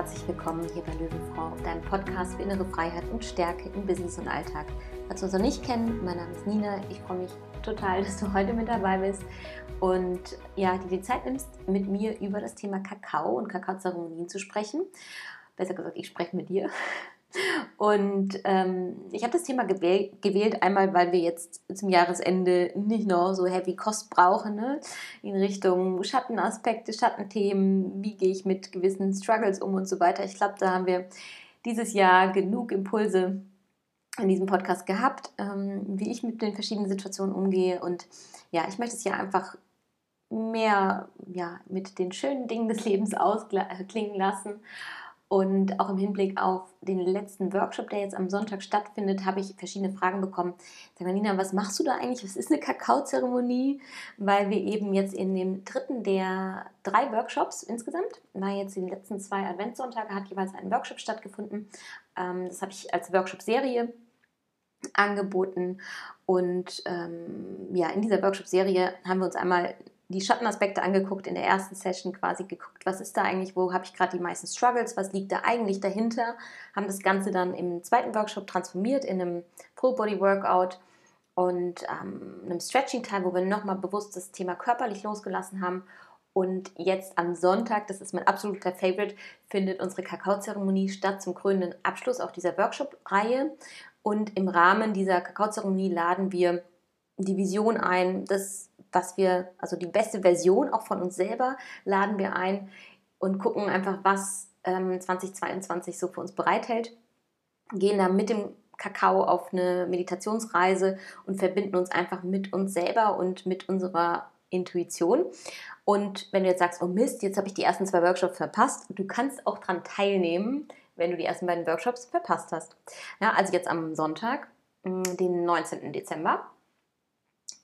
herzlich willkommen hier bei Löwenfrau, deinem Podcast für innere Freiheit und Stärke im Business und Alltag. Falls du uns noch nicht kennen, mein Name ist Nina. Ich freue mich total, dass du heute mit dabei bist und ja, dir die Zeit nimmst, mit mir über das Thema Kakao und Kakaozeremonien zu sprechen. Besser gesagt, ich spreche mit dir. Und ähm, ich habe das Thema gewählt, gewählt, einmal, weil wir jetzt zum Jahresende nicht noch so heavy Kost brauchen, ne? in Richtung Schattenaspekte, Schattenthemen, wie gehe ich mit gewissen Struggles um und so weiter. Ich glaube, da haben wir dieses Jahr genug Impulse in diesem Podcast gehabt, ähm, wie ich mit den verschiedenen Situationen umgehe. Und ja, ich möchte es ja einfach mehr ja, mit den schönen Dingen des Lebens ausklingen lassen und auch im Hinblick auf den letzten Workshop, der jetzt am Sonntag stattfindet, habe ich verschiedene Fragen bekommen. Sag mal, Nina, was machst du da eigentlich? Was ist eine Kakaozeremonie? Weil wir eben jetzt in dem dritten der drei Workshops insgesamt, war jetzt den letzten zwei Adventssonntage, hat jeweils ein Workshop stattgefunden. Ähm, das habe ich als Workshop-Serie angeboten. Und ähm, ja, in dieser Workshop-Serie haben wir uns einmal die Schattenaspekte angeguckt, in der ersten Session quasi geguckt, was ist da eigentlich, wo habe ich gerade die meisten Struggles, was liegt da eigentlich dahinter, haben das Ganze dann im zweiten Workshop transformiert in einem Full-Body-Workout und ähm, einem Stretching-Teil, wo wir nochmal bewusst das Thema körperlich losgelassen haben. Und jetzt am Sonntag, das ist mein absoluter Favorite, findet unsere Kakaozeremonie statt zum krönenden Abschluss auch dieser Workshop-Reihe. Und im Rahmen dieser Kakaozeremonie laden wir die Vision ein, das was wir, also die beste Version auch von uns selber, laden wir ein und gucken einfach, was ähm, 2022 so für uns bereithält. Gehen da mit dem Kakao auf eine Meditationsreise und verbinden uns einfach mit uns selber und mit unserer Intuition. Und wenn du jetzt sagst, oh Mist, jetzt habe ich die ersten zwei Workshops verpasst, du kannst auch daran teilnehmen, wenn du die ersten beiden Workshops verpasst hast. Ja, also jetzt am Sonntag, mm, den 19. Dezember.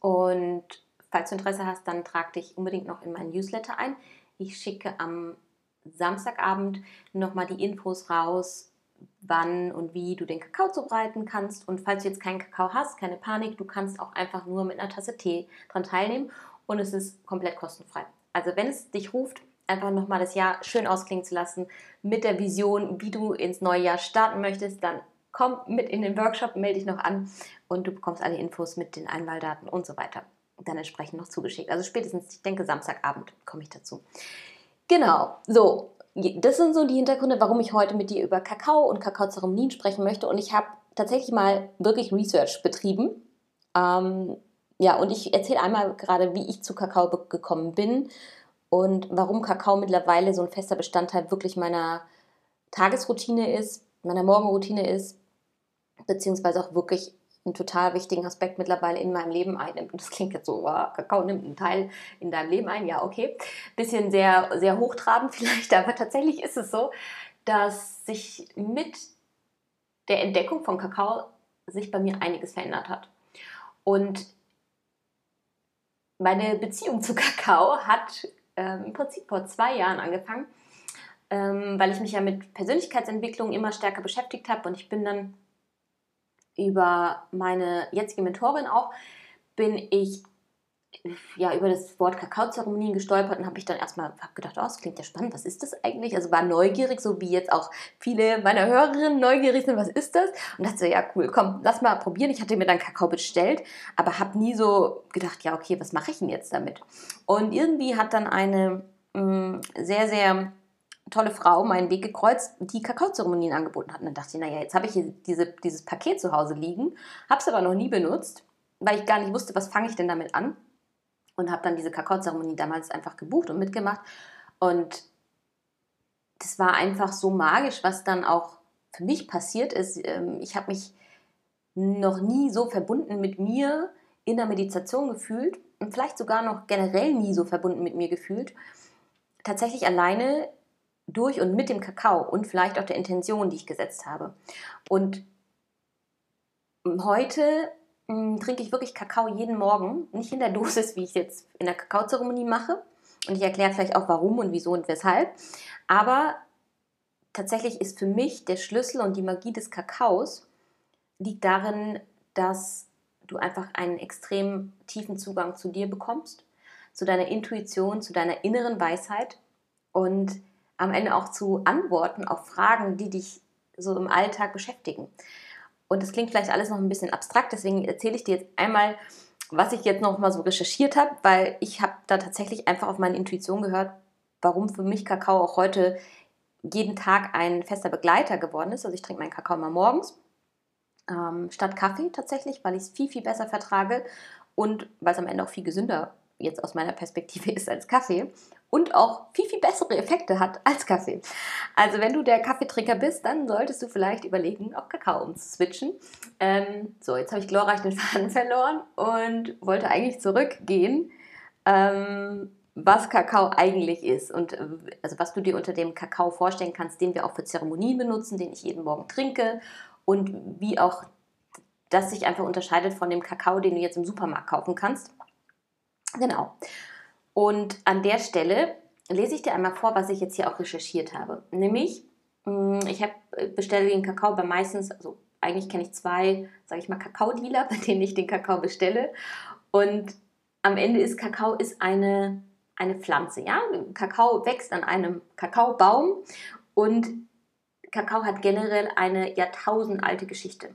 Und Falls du Interesse hast, dann trag dich unbedingt noch in meinen Newsletter ein. Ich schicke am Samstagabend nochmal die Infos raus, wann und wie du den Kakao zubereiten kannst. Und falls du jetzt keinen Kakao hast, keine Panik, du kannst auch einfach nur mit einer Tasse Tee dran teilnehmen und es ist komplett kostenfrei. Also wenn es dich ruft, einfach nochmal das Jahr schön ausklingen zu lassen mit der Vision, wie du ins neue Jahr starten möchtest, dann komm mit in den Workshop, melde dich noch an und du bekommst alle Infos mit den Einwahldaten und so weiter dann entsprechend noch zugeschickt. Also spätestens, ich denke, Samstagabend komme ich dazu. Genau, so, das sind so die Hintergründe, warum ich heute mit dir über Kakao und Kakaozeremonien sprechen möchte. Und ich habe tatsächlich mal wirklich Research betrieben. Ähm, ja, und ich erzähle einmal gerade, wie ich zu Kakao gekommen bin und warum Kakao mittlerweile so ein fester Bestandteil wirklich meiner Tagesroutine ist, meiner Morgenroutine ist, beziehungsweise auch wirklich einen total wichtigen Aspekt mittlerweile in meinem Leben einnimmt. Und das klingt jetzt so, wow, Kakao nimmt einen Teil in deinem Leben ein. Ja, okay. Bisschen sehr, sehr hochtrabend vielleicht, aber tatsächlich ist es so, dass sich mit der Entdeckung von Kakao sich bei mir einiges verändert hat. Und meine Beziehung zu Kakao hat ähm, im Prinzip vor zwei Jahren angefangen, ähm, weil ich mich ja mit Persönlichkeitsentwicklung immer stärker beschäftigt habe und ich bin dann über meine jetzige Mentorin auch, bin ich ja über das Wort Kakaozeremonien gestolpert und habe ich dann erstmal hab gedacht, oh, das klingt ja spannend, was ist das eigentlich? Also war neugierig, so wie jetzt auch viele meiner Hörerinnen neugierig sind, was ist das? Und dachte ja cool, komm, lass mal probieren. Ich hatte mir dann Kakao bestellt, aber habe nie so gedacht, ja okay, was mache ich denn jetzt damit? Und irgendwie hat dann eine mh, mm, sehr, sehr tolle Frau meinen Weg gekreuzt, die Kakaozeremonien angeboten hat. Und dann dachte ich, naja, jetzt habe ich hier diese, dieses Paket zu Hause liegen, habe es aber noch nie benutzt, weil ich gar nicht wusste, was fange ich denn damit an. Und habe dann diese Kakaozeremonie damals einfach gebucht und mitgemacht. Und das war einfach so magisch, was dann auch für mich passiert ist. Ähm, ich habe mich noch nie so verbunden mit mir in der Meditation gefühlt und vielleicht sogar noch generell nie so verbunden mit mir gefühlt. Tatsächlich alleine durch und mit dem Kakao und vielleicht auch der Intention, die ich gesetzt habe. Und heute mh, hm, trinke ich wirklich Kakao jeden Morgen, nicht in der Dosis, wie ich es jetzt in der Kakaozeremonie mache. Und ich erkläre vielleicht auch warum und wieso und weshalb. Aber tatsächlich ist für mich der Schlüssel und die Magie des Kakaos liegt darin, dass du einfach einen extrem tiefen Zugang zu dir bekommst, zu deiner Intuition, zu deiner inneren Weisheit und am Ende auch zu Antworten auf Fragen, die dich so im Alltag beschäftigen. Und das klingt vielleicht alles noch ein bisschen abstrakt, deswegen erzähle ich dir jetzt einmal, was ich jetzt noch mal so recherchiert habe, weil ich habe da tatsächlich einfach auf meine Intuition gehört, warum für mich Kakao auch heute jeden Tag ein fester Begleiter geworden ist. Also ich trinke meinen Kakao mal morgens ähm, statt Kaffee tatsächlich, weil ich es viel, viel besser vertrage und weil es am Ende auch viel gesünder jetzt aus meiner Perspektive ist als Kaffee und auch viel, viel bessere Effekte hat als Kaffee. Also wenn du der Kaffeetrinker bist, dann solltest du vielleicht überlegen, auf Kakao umzuswitchen. Ähm, so, jetzt habe ich glorreich den Faden verloren und wollte eigentlich zurückgehen, ähm, was Kakao eigentlich ist und äh, also was du dir unter dem Kakao vorstellen kannst, den wir auch für Zeremonien benutzen, den ich jeden Morgen trinke und wie auch das sich einfach unterscheidet von dem Kakao, den du jetzt im Supermarkt kaufen kannst. Genau. Und an der Stelle lese ich dir einmal vor, was ich jetzt hier auch recherchiert habe. Nämlich, mm, ich habe äh, bestelle den Kakao bei meistens, also eigentlich kenne ich zwei, sage ich mal, Kakaodealer, bei denen ich den Kakao bestelle. Und am Ende ist Kakao ist eine, eine Pflanze. Ja? Kakao wächst an einem Kakaobaum und Kakao hat generell eine jahrtausendalte Geschichte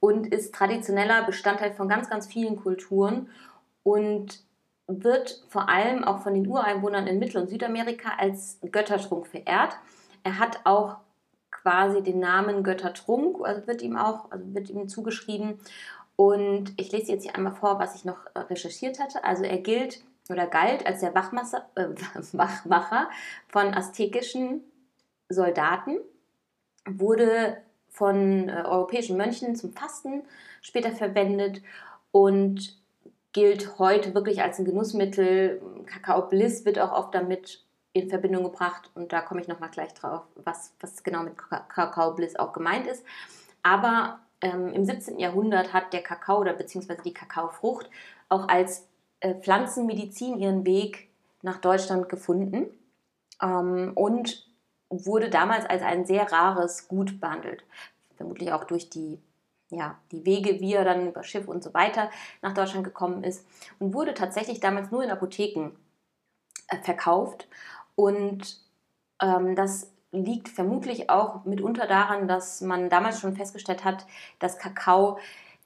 und ist traditioneller Bestandteil von ganz, ganz vielen Kulturen und wird vor allem auch von den Ureinwohnern in Mittel- und Südamerika als Göttertrunk verehrt. Er hat auch quasi den Namen Göttertrunk, also wird ihm auch, also wird ihm zugeschrieben. Und ich lese jetzt hier einmal vor, was ich noch äh, recherchiert hatte. Also er gilt oder galt als der Wachmacher, äh, Wachmacher von aztekischen Soldaten, wurde von äh, europäischen Mönchen zum Fasten später verwendet und gilt heute wirklich als ein Genussmittel. Kakao Bliss wird auch oft damit in Verbindung gebracht und da komme ich nochmal gleich drauf, was, was genau mit Kakao Bliss auch gemeint ist. Aber ähm, im 17. Jahrhundert hat der Kakao oder beziehungsweise die Kakaofrucht auch als äh, Pflanzenmedizin ihren Weg nach Deutschland gefunden ähm, und wurde damals als ein sehr rares Gut behandelt. Vermutlich auch durch die ja, die Wege, wie er dann über Schiff und so weiter nach Deutschland gekommen ist und wurde tatsächlich damals nur in Apotheken äh, verkauft. Und ähm, das liegt vermutlich auch mitunter daran, dass man damals schon festgestellt hat, dass Kakao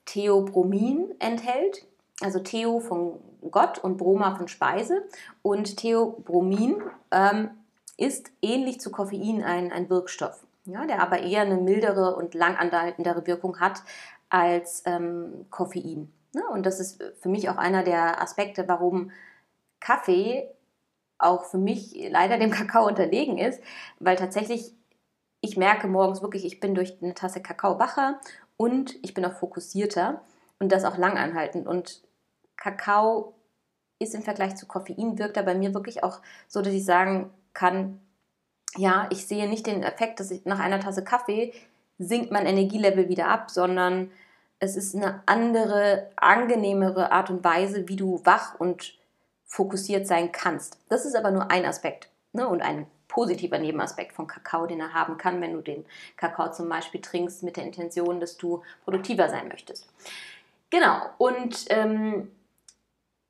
Theobromin enthält. Also Theo von Gott und Broma von Speise. Und Theobromin ähm, ist ähnlich zu Koffein ein, ein Wirkstoff ja, der aber eher eine mildere und langanhaltendere Wirkung hat als ähm, Koffein. Ne? Und das ist für mich auch einer der Aspekte, warum Kaffee auch für mich leider dem Kakao unterlegen ist, weil tatsächlich ich merke morgens wirklich, ich bin durch eine Tasse Kakao wacher und ich bin auch fokussierter und das auch langanhaltend. Und Kakao ist im Vergleich zu Koffein, wirkt er bei mir wirklich auch so, dass ich sagen kann, ja, ich sehe nicht den Effekt, dass ich nach einer Tasse Kaffee sinkt mein Energielevel wieder ab, sondern es ist eine andere, angenehmere Art und Weise, wie du wach und fokussiert sein kannst. Das ist aber nur ein Aspekt ne? und ein positiver Nebenaspekt von Kakao, den er haben kann, wenn du den Kakao zum Beispiel trinkst mit der Intention, dass du produktiver sein möchtest. Genau, und ähm,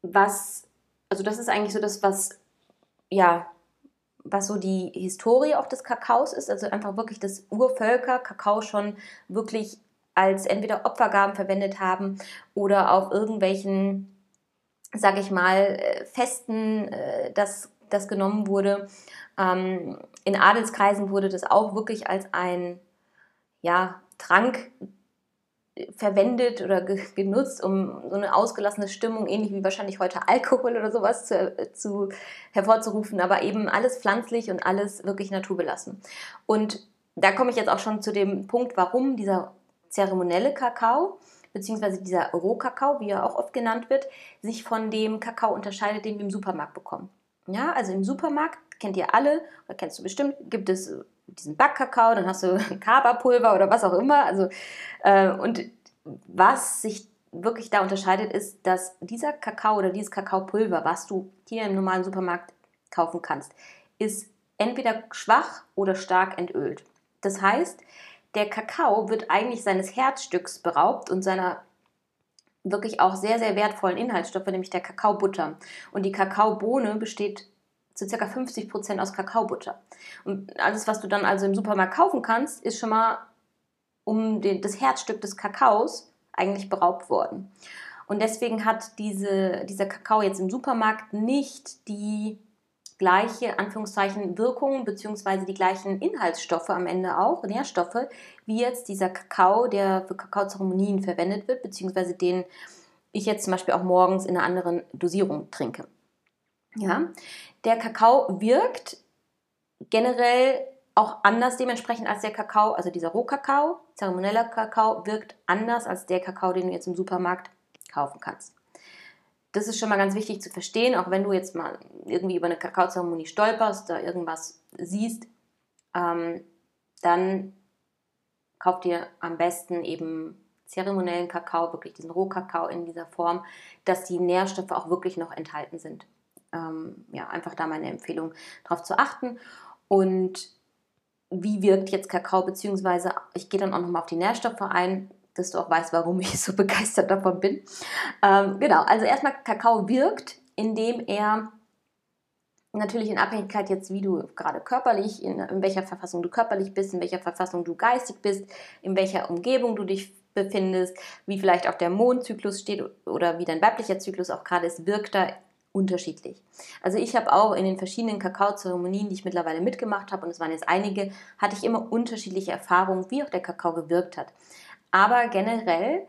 was, also das ist eigentlich so das, was ja was so die Historie auch des Kakaos ist, also einfach wirklich, dass Urvölker Kakao schon wirklich als entweder Opfergaben verwendet haben oder auf irgendwelchen, sag ich mal, äh, Festen, äh, das, das genommen wurde. Ähm, in Adelskreisen wurde das auch wirklich als ein ja, Trank verwendet oder genutzt, um so eine ausgelassene Stimmung, ähnlich wie wahrscheinlich heute Alkohol oder sowas, zu, zu, hervorzurufen, aber eben alles pflanzlich und alles wirklich naturbelassen. Und da komme ich jetzt auch schon zu dem Punkt, warum dieser zeremonielle Kakao, beziehungsweise dieser Rohkakao, wie er auch oft genannt wird, sich von dem Kakao unterscheidet, den wir im Supermarkt bekommen. Ja, also im Supermarkt kennt ihr alle, oder kennst du bestimmt, gibt es diesen Backkakao, dann hast du Kaba-Pulver oder was auch immer. Also, äh, und was sich wirklich da unterscheidet, ist, dass dieser Kakao oder dieses Kakaopulver, was du hier im normalen Supermarkt kaufen kannst, ist entweder schwach oder stark entölt. Das heißt, der Kakao wird eigentlich seines Herzstücks beraubt und seiner wirklich auch sehr, sehr wertvollen Inhaltsstoffe, nämlich der Kakaobutter. Und die Kakaobohne besteht zu ca. 50 Prozent aus Kakaobutter. Und alles, was du dann also im Supermarkt kaufen kannst, ist schon mal um den, das Herzstück des Kakaos eigentlich beraubt worden. Und deswegen hat diese, dieser Kakao jetzt im Supermarkt nicht die gleiche Anführungszeichen Wirkung beziehungsweise die gleichen Inhaltsstoffe am Ende auch, Nährstoffe, wie jetzt dieser Kakao, der für Kakaozeremonien verwendet wird, beziehungsweise den ich jetzt zum Beispiel auch morgens in einer anderen Dosierung trinke. Ja, der Kakao wirkt generell auch anders dementsprechend als der Kakao, also dieser Rohkakao, zeremonieller Kakao wirkt anders als der Kakao, den du jetzt im Supermarkt kaufen kannst. Das ist schon mal ganz wichtig zu verstehen, auch wenn du jetzt mal irgendwie über eine Kakaozeremonie stolperst, da irgendwas siehst, ähm, dann kauf dir am besten eben zeremoniellen Kakao, wirklich diesen Rohkakao in dieser Form, dass die Nährstoffe auch wirklich noch enthalten sind. Ähm, ja, einfach da meine Empfehlung darauf zu achten. Und wie wirkt jetzt Kakao, beziehungsweise ich gehe dann auch nochmal auf die Nährstoffe ein dass du auch weißt, warum ich so begeistert davon bin. Ähm, genau, also erstmal Kakao wirkt, indem er natürlich in Abhängigkeit jetzt, wie du gerade körperlich, in, in, welcher Verfassung du körperlich bist, in welcher Verfassung du geistig bist, in welcher Umgebung du dich befindest, wie vielleicht auch der Mondzyklus steht oder wie dein weiblicher Zyklus auch gerade ist, wirkt da unterschiedlich. Also ich habe auch in den verschiedenen Kakaozeremonien, die ich mittlerweile mitgemacht habe, und es waren jetzt einige, hatte ich immer unterschiedliche Erfahrungen, wie auch der Kakao gewirkt hat. Aber generell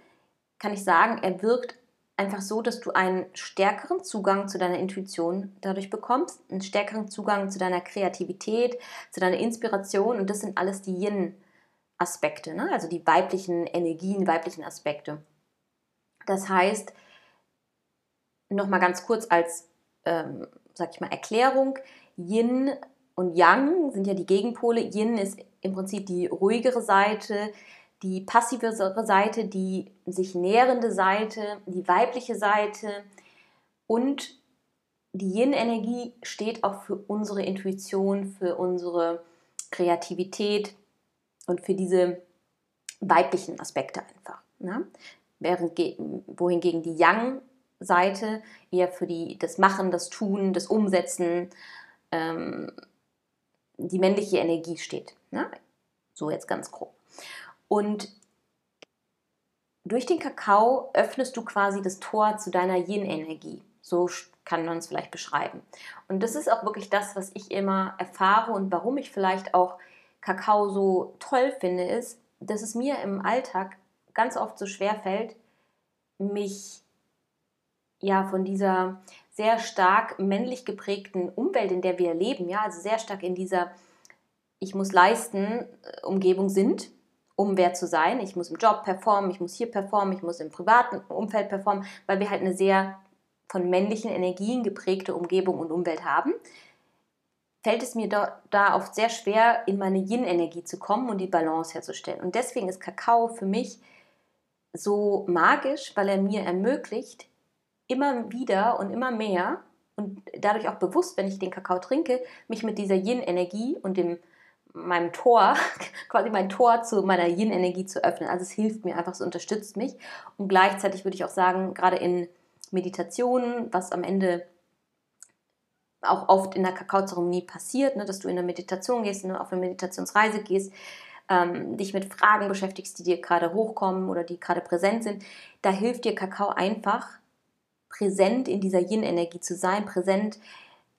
kann ich sagen, er wirkt einfach so, dass du einen stärkeren Zugang zu deiner Intuition dadurch bekommst, einen stärkeren Zugang zu deiner Kreativität, zu deiner Inspiration und das sind alles die Yin-Aspekte, ne? also die weiblichen Energien, weiblichen Aspekte. Das heißt, nochmal ganz kurz als, ähm, sag ich mal, Erklärung, Yin und Yang sind ja die Gegenpole. Yin ist im Prinzip die ruhigere Seite, die passive Seite, die sich nährende Seite, die weibliche Seite und die Yin-Energie steht auch für unsere Intuition, für unsere Kreativität und für diese weiblichen Aspekte einfach. Ne? Während, wohingegen die Yang-Seite eher für die, das Machen, das Tun, das Umsetzen, ähm, die männliche Energie steht. Ne? So jetzt ganz grob. Und durch den Kakao öffnest du quasi das Tor zu deiner Yin-Energie. So kann man es vielleicht beschreiben. Und das ist auch wirklich das, was ich immer erfahre und warum ich vielleicht auch Kakao so toll finde, ist, dass es mir im Alltag ganz oft so schwer fällt, mich ja von dieser sehr stark männlich geprägten Umwelt, in der wir leben, ja, also sehr stark in dieser ich muss leisten äh, Umgebung sind, um wer zu sein. Ich muss im Job performen, ich muss hier performen, ich muss im privaten Umfeld performen, weil wir halt eine sehr von männlichen Energien geprägte Umgebung und Umwelt haben, fällt es mir da, da oft sehr schwer, in meine Yin-Energie zu kommen und die Balance herzustellen. Und deswegen ist Kakao für mich so magisch, weil er mir ermöglicht, immer wieder und immer mehr und dadurch auch bewusst, wenn ich den Kakao trinke, mich mit dieser Yin-Energie und dem meinem Tor, quasi mein Tor zu meiner Yin-Energie zu öffnen. Also es hilft mir einfach, es unterstützt mich. Und gleichzeitig würde ich auch sagen, gerade in Meditationen, was am Ende auch oft in der Kakaozeremonie passiert, ne, dass du in eine Meditation gehst, ne, auf eine Meditationsreise gehst, ähm, dich mit Fragen beschäftigst, die dir gerade hochkommen oder die gerade präsent sind, da hilft dir Kakao einfach, präsent in dieser Yin-Energie zu sein, präsent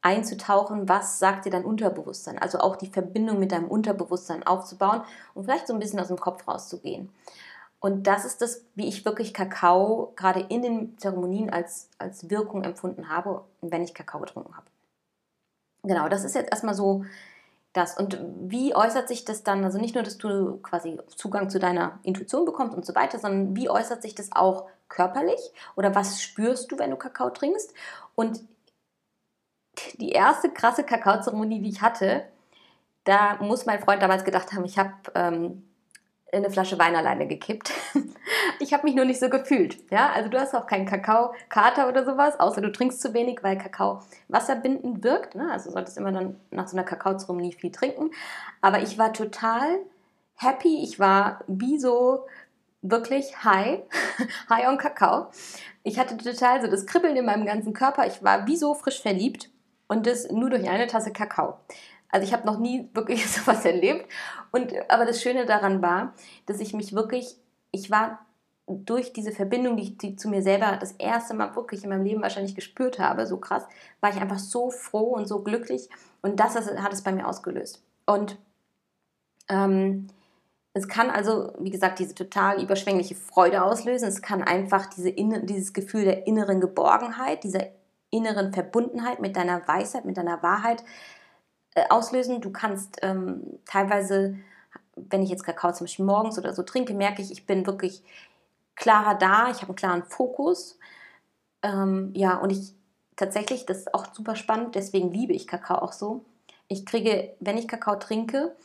einzutauchen, was sagt dir dein Unterbewusstsein? Also auch die Verbindung mit deinem Unterbewusstsein aufzubauen und vielleicht so ein bisschen aus dem Kopf rauszugehen. Und das ist das, wie ich wirklich Kakao gerade in den Zeremonien als, als Wirkung empfunden habe, wenn ich Kakao getrunken habe. Genau, das ist jetzt erstmal so das. Und wie äußert sich das dann? Also nicht nur, dass du quasi Zugang zu deiner Intuition bekommst und so weiter, sondern wie äußert sich das auch körperlich? Oder was spürst du, wenn du Kakao trinkst? Und die erste krasse Kakaozeremonie, die ich hatte, da muss mein Freund damals gedacht haben, ich habe ähm, eine Flasche Wein alleine gekippt. ich habe mich nur nicht so gefühlt. Ja, also du hast auch keinen Kakao-Kater oder sowas, außer du trinkst zu wenig, weil Kakao wasserbindend wirkt. Ne? Also solltest immer dann nach so einer Kakaozeremonie viel trinken. Aber ich war total happy. Ich war wie so wirklich high, high on Kakao. Ich hatte total so das Kribbeln in meinem ganzen Körper. Ich war wie so frisch verliebt Und das nur durch eine Tasse Kakao. Also ich habe noch nie wirklich sowas erlebt. Und, aber das Schöne daran war, dass ich mich wirklich, ich war durch diese Verbindung, die ich die zu mir selber das erste Mal wirklich in meinem Leben wahrscheinlich gespürt habe, so krass, war ich einfach so froh und so glücklich. Und das hat es bei mir ausgelöst. Und ähm, es kann also, wie gesagt, diese total überschwängliche Freude auslösen. Es kann einfach diese, dieses Gefühl der inneren Geborgenheit, dieser inneren Verbundenheit mit deiner Weisheit, mit deiner Wahrheit auslösen. Du kannst ähm, teilweise, wenn ich jetzt Kakao zum Beispiel morgens oder so trinke, merke ich, ich bin wirklich klarer da, ich habe einen klaren Fokus. Ähm, ja, und ich tatsächlich, das ist auch super spannend, deswegen liebe ich Kakao auch so. Ich kriege, wenn ich Kakao trinke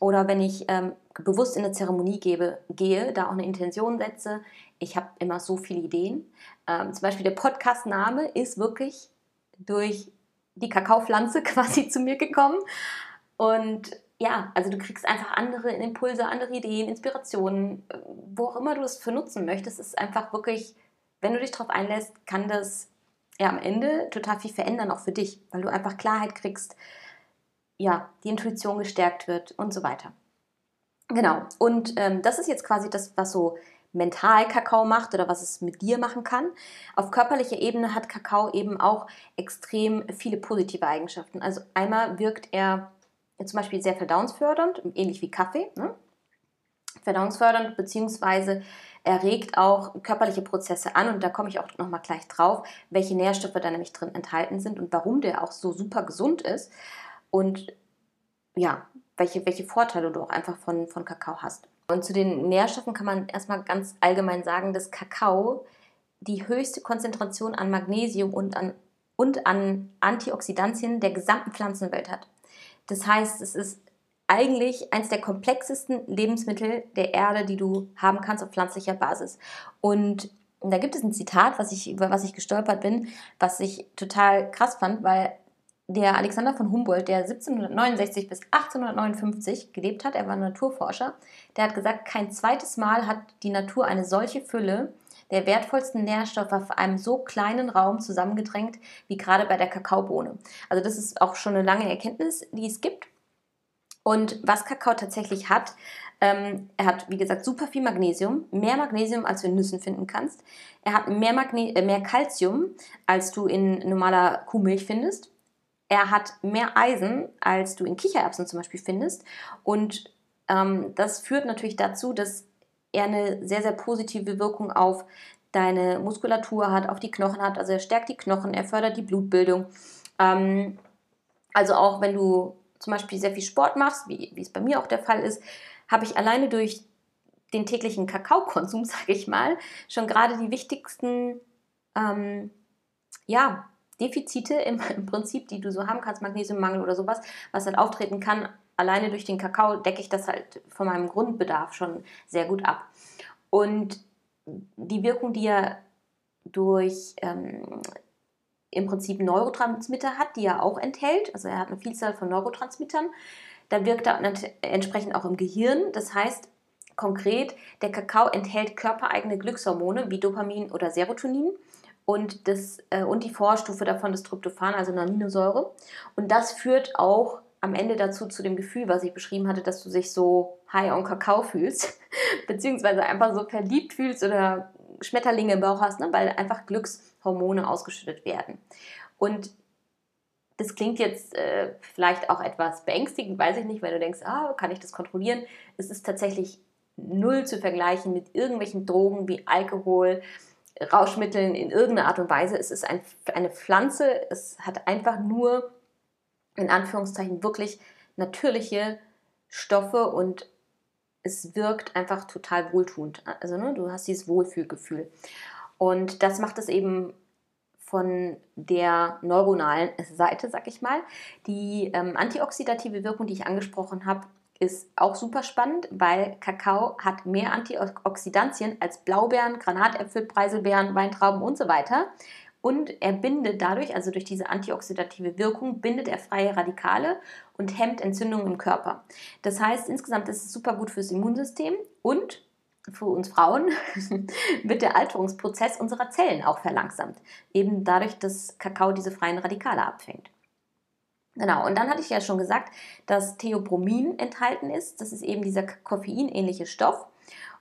oder wenn ich ähm, bewusst in eine Zeremonie gebe, gehe, da auch eine Intention setze, ich habe immer so viele Ideen. Ähm, zum Beispiel der Podcast-Name ist wirklich durch die Kakaopflanze quasi zu mir gekommen. Und ja, also du kriegst einfach andere Impulse, andere Ideen, Inspirationen, wo auch immer du es für nutzen möchtest. Es ist einfach wirklich, wenn du dich darauf einlässt, kann das ja am Ende total viel verändern, auch für dich, weil du einfach Klarheit kriegst, ja, die Intuition gestärkt wird und so weiter. Genau, und ähm, das ist jetzt quasi das, was so mental Kakao macht oder was es mit dir machen kann. Auf körperlicher Ebene hat Kakao eben auch extrem viele positive Eigenschaften. Also einmal wirkt er zum Beispiel sehr verdauungsfördernd, ähnlich wie Kaffee. Ne? Verdauungsfördernd beziehungsweise erregt auch körperliche Prozesse an und da komme ich auch nochmal gleich drauf, welche Nährstoffe da nämlich drin enthalten sind und warum der auch so super gesund ist und ja, welche, welche Vorteile du auch einfach von, von Kakao hast. Und zu den Nährstoffen kann man erstmal ganz allgemein sagen, dass Kakao die höchste Konzentration an Magnesium und an, und an Antioxidantien der gesamten Pflanzenwelt hat. Das heißt, es ist eigentlich eines der komplexesten Lebensmittel der Erde, die du haben kannst auf pflanzlicher Basis. Und da gibt es ein Zitat, was ich, über was ich gestolpert bin, was ich total krass fand, weil der Alexander von Humboldt, der 1769 bis 1859 gelebt hat, er war Naturforscher, der hat gesagt, kein zweites Mal hat die Natur eine solche Fülle der wertvollsten Nährstoffe auf einem so kleinen Raum zusammengedrängt wie gerade bei der Kakaobohne. Also das ist auch schon eine lange Erkenntnis, die es gibt. Und was Kakao tatsächlich hat, ähm, er hat, wie gesagt, super viel Magnesium, mehr Magnesium, als du in Nüssen finden kannst. Er hat mehr, äh, mehr Calcium, als du in normaler Kuhmilch findest. Er hat mehr Eisen, als du in Kichererbsen zum Beispiel findest. Und ähm, das führt natürlich dazu, dass er eine sehr, sehr positive Wirkung auf deine Muskulatur hat, auf die Knochen hat. Also er stärkt die Knochen, er fördert die Blutbildung. Ähm, also auch wenn du zum Beispiel sehr viel Sport machst, wie, wie es bei mir auch der Fall ist, habe ich alleine durch den täglichen Kakaokonsum, sage ich mal, schon gerade die wichtigsten ähm, ja, Defizite im, im, Prinzip, die du so haben kannst, Magnesiummangel oder sowas, was halt auftreten kann, alleine durch den Kakao decke ich das halt von meinem Grundbedarf schon sehr gut ab. Und die Wirkung, die er durch ähm, im Prinzip Neurotransmitter hat, die er auch enthält, also er hat eine Vielzahl von Neurotransmittern, da wirkt er entsprechend auch im Gehirn. Das heißt, konkret, der Kakao enthält körpereigene Glückshormone wie Dopamin oder Serotonin und, das, äh, und die Vorstufe davon ist Tryptophan, also eine Aminosäure. Und das führt auch am Ende dazu zu dem Gefühl, was ich beschrieben hatte, dass du dich so high on Kakao fühlst, beziehungsweise einfach so verliebt fühlst oder Schmetterlinge im Bauch hast, ne? weil einfach Glückshormone ausgeschüttet werden. Und das klingt jetzt äh, vielleicht auch etwas beängstigend, weiß ich nicht, weil du denkst, ah, kann ich das kontrollieren? Es ist tatsächlich null zu vergleichen mit irgendwelchen Drogen wie Alkohol, Rauschmitteln in irgendeiner Art und Weise. Es ist ein, eine Pflanze, es hat einfach nur in Anführungszeichen wirklich natürliche Stoffe und es wirkt einfach total wohltuend. Also ne, du hast dieses Wohlfühlgefühl. Und das macht es eben von der neuronalen Seite, sag ich mal. Die ähm, antioxidative Wirkung, die ich angesprochen habe, ist auch super spannend, weil Kakao hat mehr Antioxidantien als Blaubeeren, Granatäpfel, Preiselbeeren, Weintrauben und so weiter. Und er bindet dadurch, also durch diese antioxidative Wirkung, bindet er freie Radikale und hemmt Entzündungen im Körper. Das heißt, insgesamt ist es super gut fürs Immunsystem und für uns Frauen wird der Alterungsprozess unserer Zellen auch verlangsamt. Eben dadurch, dass Kakao diese freien Radikale abfängt. Genau, und dann hatte ich ja schon gesagt, dass Theobromin enthalten ist. Das ist eben dieser koffeinähnliche Stoff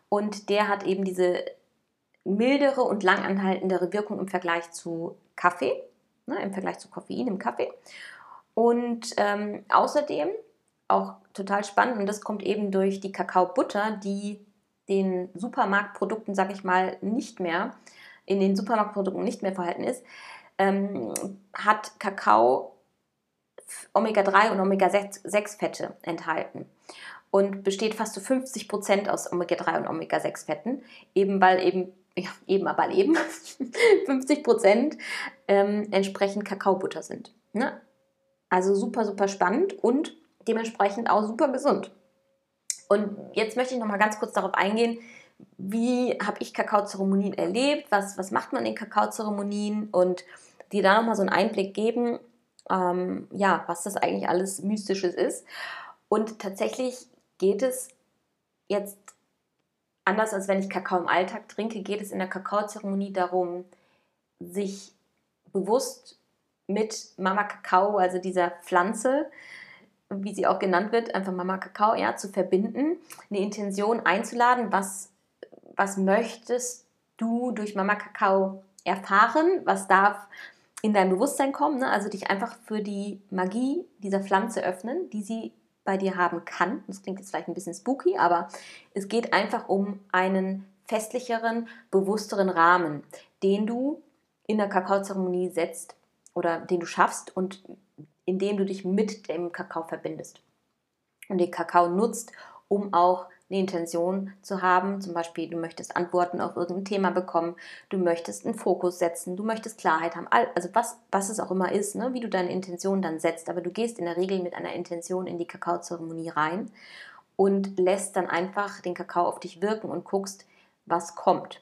und der hat eben diese mildere und langanhaltendere Wirkung im Vergleich zu Kaffee, ne, im Vergleich zu Koffein im Kaffee. Und ähm, außerdem auch total spannend, und das kommt eben durch die Kakaobutter, die den Supermarktprodukten, sag ich mal, nicht mehr, in den Supermarktprodukten nicht mehr vorhanden ist, ähm, hat Kakao Omega-3 und Omega-6-Fette enthalten und besteht fast zu 50 Prozent aus Omega-3 und Omega-6-Fetten, eben weil eben, ja, eben aber eben 50 Prozent ähm, entsprechend Kakaobutter sind. Ne? Also super, super spannend und dementsprechend auch super gesund. Und jetzt möchte ich noch mal ganz kurz darauf eingehen, wie habe ich Kakaozeremonien erlebt, was, was macht man in Kakaozeremonien und dir da noch mal so einen Einblick geben, ähm, ja, was das eigentlich alles Mystisches ist. Und tatsächlich geht es jetzt anders als wenn ich Kakao im Alltag trinke, geht es in der Kakaozeremonie darum, sich bewusst mit Mama Kakao, also dieser Pflanze, wie sie auch genannt wird, einfach Mama Kakao, ja, zu verbinden, eine Intention einzuladen, was, was möchtest du durch Mama Kakao erfahren, was darf in dein Bewusstsein kommen, ne? also dich einfach für die Magie dieser Pflanze öffnen, die sie bei dir haben kann. Das klingt jetzt vielleicht ein bisschen spooky, aber es geht einfach um einen festlicheren, bewussteren Rahmen, den du in der Kakaozeremonie setzt oder den du schaffst und indem du dich mit dem Kakao verbindest und den Kakao nutzt, um auch eine Intention zu haben. Zum Beispiel, du möchtest Antworten auf irgendein Thema bekommen, du möchtest einen Fokus setzen, du möchtest Klarheit haben. Also was, was es auch immer ist, ne? wie du deine Intention dann setzt. Aber du gehst in der Regel mit einer Intention in die Kakaozeremonie rein und lässt dann einfach den Kakao auf dich wirken und guckst, was kommt.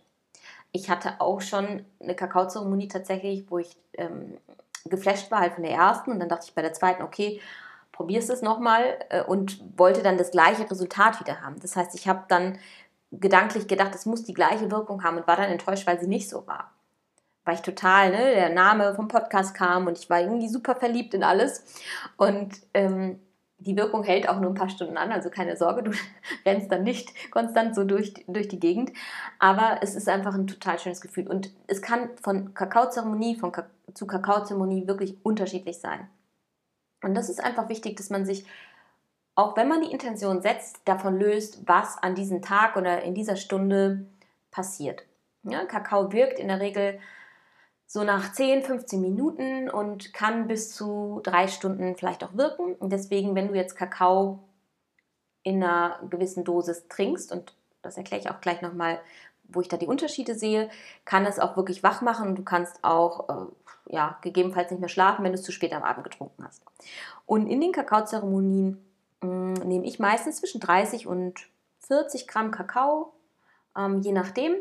Ich hatte auch schon eine Kakaozeremonie tatsächlich, wo ich ähm, geflasht war halt von der ersten und dann dachte ich bei der zweiten, okay, probierst es nochmal äh, und wollte dann das gleiche Resultat wieder haben. Das heißt, ich habe dann gedanklich gedacht, es muss die gleiche Wirkung haben und war dann enttäuscht, weil sie nicht so war. War ich total, ne, der Name vom Podcast kam und ich war irgendwie super verliebt in alles und ähm, die Wirkung hält auch nur ein paar Stunden an, also keine Sorge, du rennst dann nicht konstant so durch, durch die Gegend. Aber es ist einfach ein total schönes Gefühl. Und es kann von Kakaozeremonie von Ka zu Kakaozeremonie wirklich unterschiedlich sein. Und das ist einfach wichtig, dass man sich, auch wenn man die Intention setzt, davon löst, was an diesem Tag oder in dieser Stunde passiert. Ja, Kakao wirkt in der Regel so nach 10, 15 Minuten und kann bis zu drei Stunden vielleicht auch wirken. Und deswegen, wenn du jetzt Kakao in einer gewissen Dosis trinkst, und das erkläre ich auch gleich nochmal, wo ich da die Unterschiede sehe, kann es auch wirklich wach machen du kannst auch äh, ja, gegebenenfalls nicht mehr schlafen, wenn du es zu spät am Abend getrunken hast. Und in den Kakaozeremonien mm, nehme ich meistens zwischen 30 und 40 Gramm Kakao, ähm, je nachdem.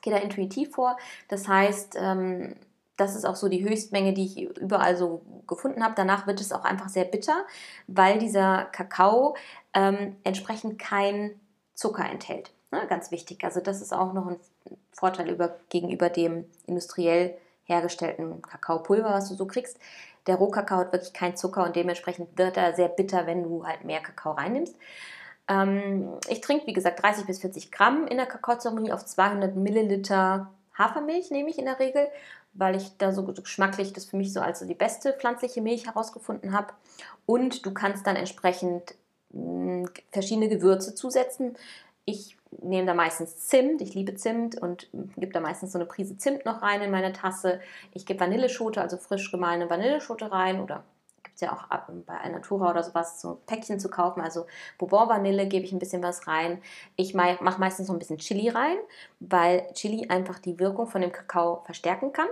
Gehe da intuitiv vor. Das heißt, ähm, das ist auch so die Höchstmenge, die ich überall so gefunden habe. Danach wird es auch einfach sehr bitter, weil dieser Kakao ähm, entsprechend kein Zucker enthält. Ne, ganz wichtig. Also das ist auch noch ein Vorteil über, gegenüber dem industriell hergestellten Kakaopulver, was du so kriegst. Der Rohkakao hat wirklich keinen Zucker und dementsprechend wird er sehr bitter, wenn du halt mehr Kakao reinnimmst. Ähm, ich trinke, wie gesagt, 30 bis 40 Gramm in der Kakaozeremonie auf 200 Milliliter Hafermilch, nehme ich in der Regel, weil ich da so geschmacklich das für mich so als die beste pflanzliche Milch herausgefunden habe. Und du kannst dann entsprechend mh, hm, verschiedene Gewürze zusetzen. Ich nehme da meistens Zimt, ich liebe Zimt und gebe da meistens so eine Prise Zimt noch rein in meine Tasse. Ich gebe Vanilleschote, also frisch gemahlene Vanilleschote rein oder gibt es ja auch bei Alnatura oder sowas, so Päckchen zu kaufen. Also Bourbon Vanille gebe ich ein bisschen was rein. Ich mache meistens noch ein bisschen Chili rein, weil Chili einfach die Wirkung von dem Kakao verstärken kann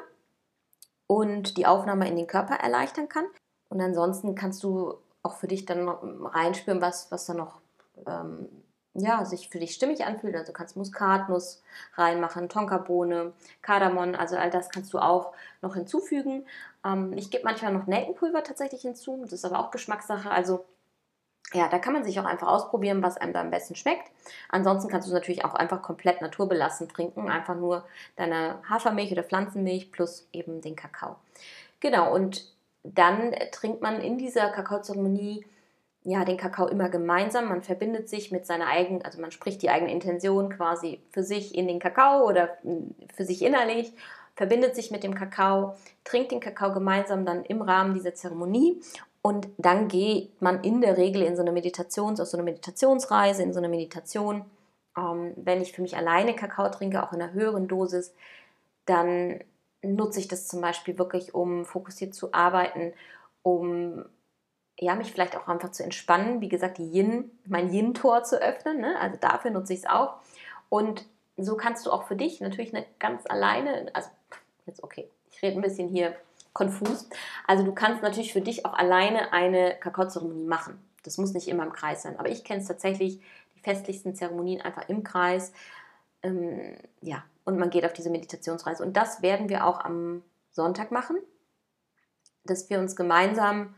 und die Aufnahme in den Körper erleichtern kann. Und ansonsten kannst du auch für dich dann reinspüren, was, was da noch ähm, ja, sich für dich stimmig anfühlt. Also du kannst Muskatnuss reinmachen, Tonkabohne, Kardamom, also all das kannst du auch noch hinzufügen. Ähm, ich gebe manchmal noch Nelkenpulver tatsächlich hinzu, das ist aber auch Geschmackssache. Also ja, da kann man sich auch einfach ausprobieren, was einem da am besten schmeckt. Ansonsten kannst du es natürlich auch einfach komplett naturbelassen trinken, einfach nur deine Hafermilch oder Pflanzenmilch plus eben den Kakao. Genau, und dann trinkt man in dieser Kakaozeremonie ja, den Kakao immer gemeinsam. Man verbindet sich mit seiner eigenen, also man spricht die eigene Intention quasi für sich in den Kakao oder für sich innerlich, verbindet sich mit dem Kakao, trinkt den Kakao gemeinsam dann im Rahmen dieser Zeremonie und dann geht man in der Regel in so eine Meditations, auf so eine Meditationsreise, in so eine Meditation. Ähm, wenn ich für mich alleine Kakao trinke, auch in einer höheren Dosis, dann nutze ich das zum Beispiel wirklich, um fokussiert zu arbeiten, um ja, mich vielleicht auch einfach zu entspannen, wie gesagt, Yin, mein Yin-Tor zu öffnen. Ne? Also dafür nutze ich es auch. Und so kannst du auch für dich natürlich eine ganz alleine, also jetzt okay, ich rede ein bisschen hier konfus. Also du kannst natürlich für dich auch alleine eine Kakaozeremonie machen. Das muss nicht immer im Kreis sein. Aber ich kenne es tatsächlich, die festlichsten Zeremonien einfach im Kreis. Ähm, ja, und man geht auf diese Meditationsreise. Und das werden wir auch am Sonntag machen, dass wir uns gemeinsam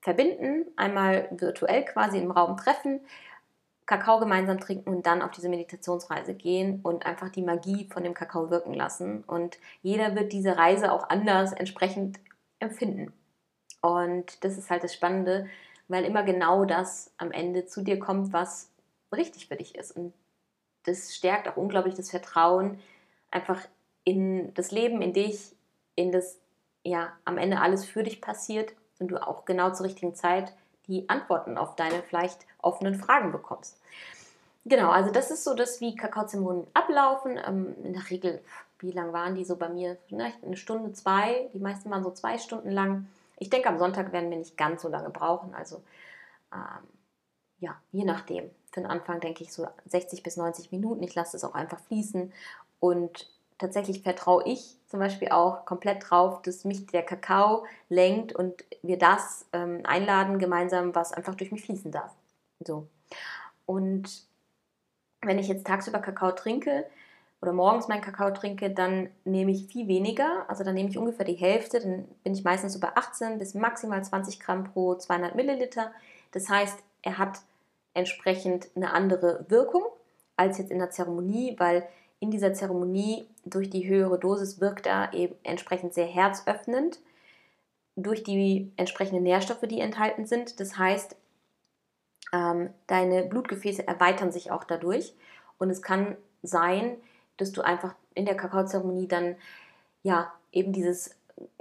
verbinden, einmal virtuell quasi im Raum treffen, Kakao gemeinsam trinken und dann auf diese Meditationsreise gehen und einfach die Magie von dem Kakao wirken lassen. Und jeder wird diese Reise auch anders entsprechend empfinden. Und das ist halt das Spannende, weil immer genau das am Ende zu dir kommt, was richtig für dich ist. Und das stärkt auch unglaublich das Vertrauen einfach in das Leben, in dich, in das, ja, am Ende alles für dich passiert und du auch genau zur richtigen Zeit die Antworten auf deine vielleicht offenen Fragen bekommst. Genau, also das ist so das, wie Kakaozeremonien ablaufen. Ähm, in der Regel, wie lang waren die so bei mir? Vielleicht eine Stunde, zwei. Die meisten waren so zwei Stunden lang. Ich denke, am Sonntag werden wir nicht ganz so lange brauchen. Also ähm, ja, je nachdem. Für den Anfang denke ich so 60 bis 90 Minuten. Ich lasse es auch einfach fließen und tatsächlich vertraue ich zum Beispiel auch komplett drauf, dass mich der Kakao lenkt und wir das ähm, einladen gemeinsam, was einfach durch mich fließen darf. So. Und wenn ich jetzt tagsüber Kakao trinke oder morgens meinen Kakao trinke, dann nehme ich viel weniger. Also dann nehme ich ungefähr die Hälfte. Dann bin ich meistens so bei 18 bis maximal 20 Gramm pro 200 Milliliter. Das heißt, er hat entsprechend eine andere Wirkung als jetzt in der Zeremonie, weil in dieser Zeremonie durch die höhere Dosis wirkt er eben entsprechend sehr herzöffnend durch die entsprechenden Nährstoffe, die enthalten sind. Das heißt, ähm, deine Blutgefäße erweitern sich auch dadurch und es kann sein, dass du einfach in der Kakaozeremonie dann ja eben dieses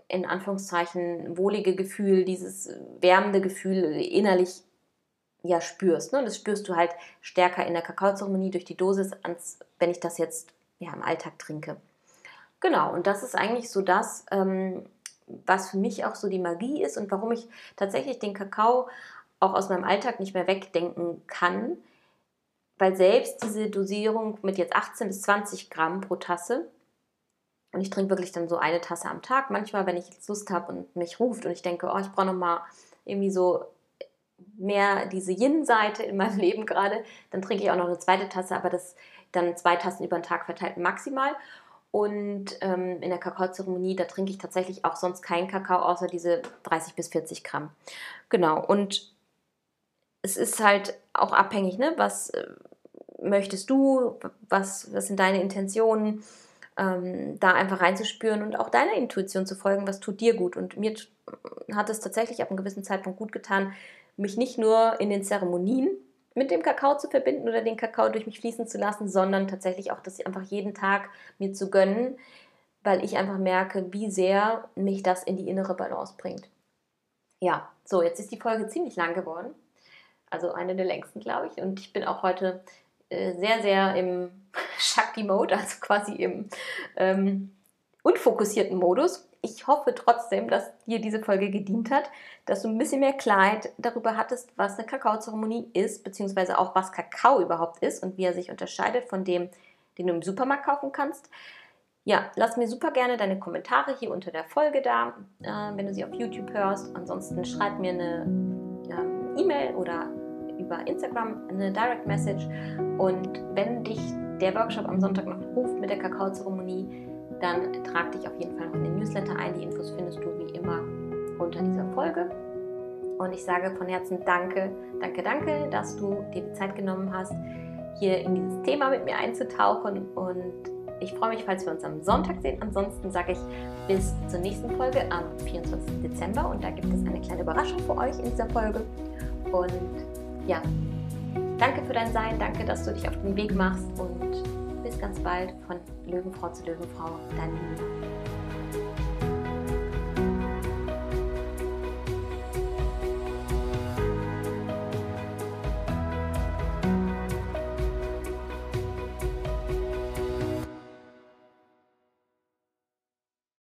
in Anführungszeichen wohlige Gefühl, dieses wärmende Gefühl innerlich ja spürst. Ne? Das spürst du halt stärker in der Kakaozeremonie durch die Dosis, als wenn ich das jetzt ja, im Alltag trinke. Genau, und das ist eigentlich so das, ähm, was für mich auch so die Magie ist und warum ich tatsächlich den Kakao auch aus meinem Alltag nicht mehr wegdenken kann, weil selbst diese Dosierung mit jetzt 18 bis 20 Gramm pro Tasse, und ich trinke wirklich dann so eine Tasse am Tag, manchmal, wenn ich jetzt Lust habe und mich ruft und ich denke, oh, ich brauche nochmal irgendwie so mehr diese Yin-Seite in meinem Leben gerade, dann trinke ich auch noch eine zweite Tasse, aber das dann zwei Tassen über den Tag verteilt maximal. Und ähm, in der Kakaozeremonie, da trinke ich tatsächlich auch sonst keinen Kakao, außer diese 30 bis 40 Gramm. Genau, und es ist halt auch abhängig, ne? was äh, möchtest du, was, was sind deine Intentionen, ähm, da einfach reinzuspüren und auch deiner Intuition zu folgen, was tut dir gut. Und mir hat es tatsächlich ab einem gewissen Zeitpunkt gut getan, mich nicht nur in den Zeremonien mit dem Kakao zu verbinden oder den Kakao durch mich fließen zu lassen, sondern tatsächlich auch das einfach jeden Tag mir zu gönnen, weil ich einfach merke, wie sehr mich das in die innere Balance bringt. Ja, so, jetzt ist die Folge ziemlich lang geworden. Also eine der längsten, glaube ich. Und ich bin auch heute äh, sehr, sehr im Shakti-Mode, also quasi im ähm, unfokussierten Modus ich hoffe trotzdem, dass dir diese Folge gedient hat, dass du ein bisschen mehr Klarheit darüber hattest, was eine Kakaozeremonie ist, beziehungsweise auch was Kakao überhaupt ist und wie er sich unterscheidet von dem, den du im Supermarkt kaufen kannst. Ja, lass mir super gerne deine Kommentare hier unter der Folge da, äh, wenn du sie auf YouTube hörst. Ansonsten schreib mir eine äh, E-Mail oder über Instagram eine Direct Message. Und wenn dich der Workshop am Sonntag noch ruft mit der Kakaozeremonie, dann trag dich auf jeden Fall noch in den Newsletter ein. Die Infos findest du wie immer unter dieser Folge. Und ich sage von Herzen danke, danke, danke, dass du dir die Zeit genommen hast, hier in dieses Thema mit mir einzutauchen. Und ich freue mich, falls wir uns am Sonntag sehen. Ansonsten sage ich bis zur nächsten Folge am 24. Dezember und da gibt es eine kleine Überraschung für euch in dieser Folge. Und ja, danke für dein Sein, danke, dass du dich auf den Weg machst und ganz bald von Löwenfrau zu Löwenfrau, dein Nina.